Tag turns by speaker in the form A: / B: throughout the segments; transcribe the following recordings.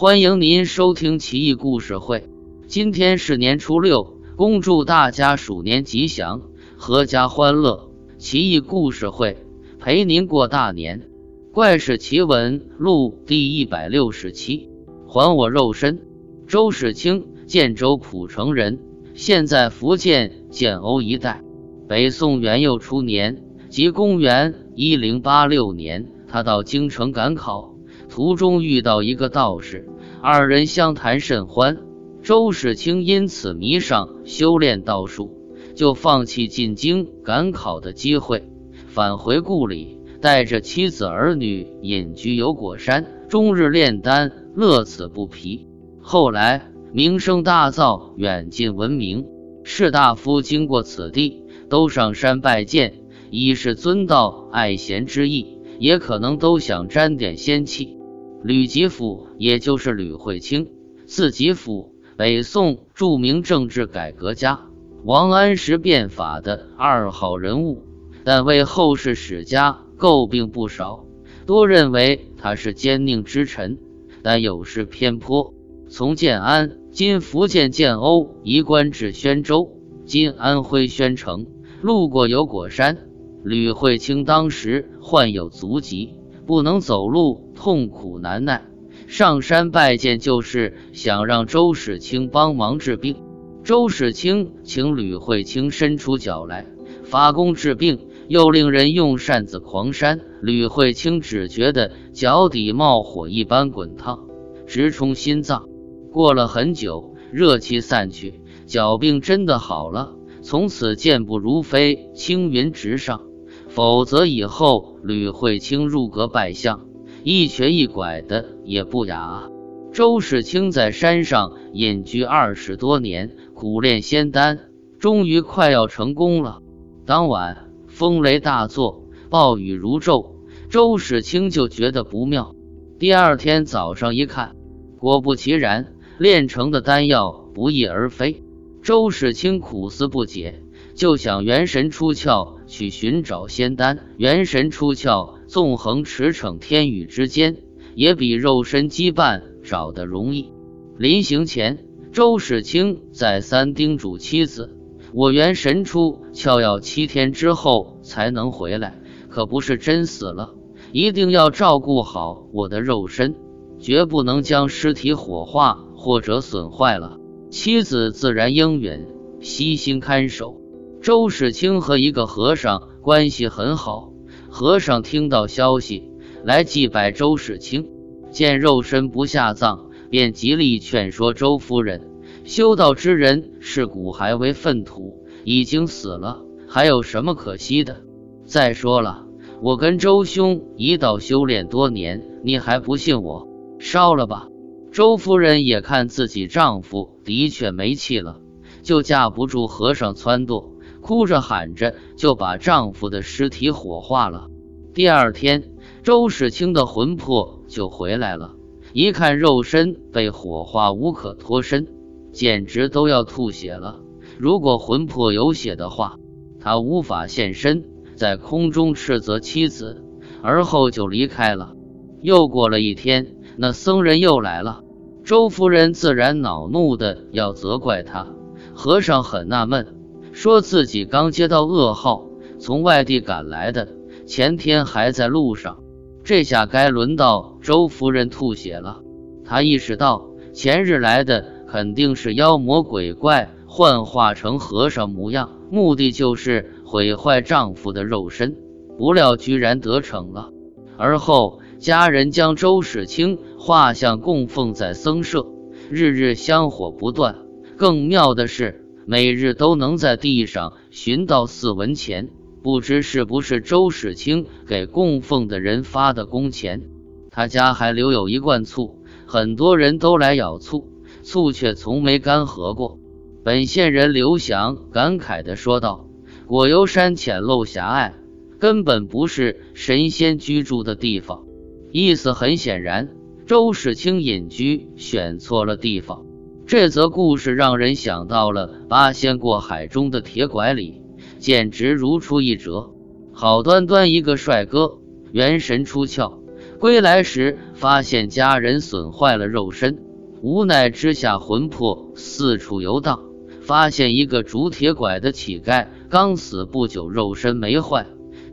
A: 欢迎您收听奇异故事会。今天是年初六，恭祝大家鼠年吉祥，阖家欢乐。奇异故事会陪您过大年。怪事奇闻录第一百六十七，还我肉身。周世清，建州蒲城人，现在福建建瓯一带。北宋元佑初年，即公元一零八六年，他到京城赶考。途中遇到一个道士，二人相谈甚欢。周世清因此迷上修炼道术，就放弃进京赶考的机会，返回故里，带着妻子儿女隐居有果山，终日炼丹，乐此不疲。后来名声大噪，远近闻名，士大夫经过此地，都上山拜见，一是尊道爱贤之意，也可能都想沾点仙气。吕吉甫，也就是吕惠卿，字吉甫，北宋著名政治改革家，王安石变法的二号人物，但为后世史家诟病不少，多认为他是奸佞之臣，但有失偏颇。从建安（今福建建瓯）移官至宣州（今安徽宣城），路过有果山，吕惠卿当时患有足疾。不能走路，痛苦难耐，上山拜见，就是想让周世清帮忙治病。周世清请吕慧卿伸出脚来，发功治病，又令人用扇子狂扇。吕慧卿只觉得脚底冒火一般滚烫，直冲心脏。过了很久，热气散去，脚病真的好了，从此健步如飞，青云直上。否则以后吕慧卿入阁拜相，一瘸一拐的也不雅。周世清在山上隐居二十多年，苦练仙丹，终于快要成功了。当晚风雷大作，暴雨如骤，周世清就觉得不妙。第二天早上一看，果不其然，炼成的丹药不翼而飞。周世清苦思不解。就想元神出窍去寻找仙丹，元神出窍纵横驰骋天宇之间，也比肉身羁绊找得容易。临行前，周世清再三叮嘱妻子：“我元神出窍要七天之后才能回来，可不是真死了，一定要照顾好我的肉身，绝不能将尸体火化或者损坏了。”妻子自然应允，悉心看守。周世清和一个和尚关系很好，和尚听到消息来祭拜周世清，见肉身不下葬，便极力劝说周夫人：修道之人视骨骸为粪土，已经死了，还有什么可惜的？再说了，我跟周兄一道修炼多年，你还不信我？烧了吧！周夫人也看自己丈夫的确没气了，就架不住和尚撺掇。哭着喊着就把丈夫的尸体火化了。第二天，周世清的魂魄就回来了，一看肉身被火化无可脱身，简直都要吐血了。如果魂魄有血的话，他无法现身，在空中斥责妻子，而后就离开了。又过了一天，那僧人又来了，周夫人自然恼怒的要责怪他。和尚很纳闷。说自己刚接到噩耗，从外地赶来的，前天还在路上，这下该轮到周夫人吐血了。她意识到前日来的肯定是妖魔鬼怪幻化成和尚模样，目的就是毁坏丈夫的肉身，不料居然得逞了。而后家人将周世清画像供奉在僧舍，日日香火不断。更妙的是。每日都能在地上寻到四文钱，不知是不是周世清给供奉的人发的工钱。他家还留有一罐醋，很多人都来舀醋，醋却从没干涸过。本县人刘祥感慨地说道：“果油山浅陋狭隘，根本不是神仙居住的地方。”意思很显然，周世清隐居选错了地方。这则故事让人想到了八仙过海中的铁拐李，简直如出一辙。好端端一个帅哥，元神出窍，归来时发现家人损坏了肉身，无奈之下魂魄四处游荡，发现一个拄铁拐的乞丐刚死不久，肉身没坏，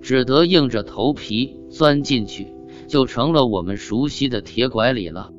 A: 只得硬着头皮钻进去，就成了我们熟悉的铁拐李了。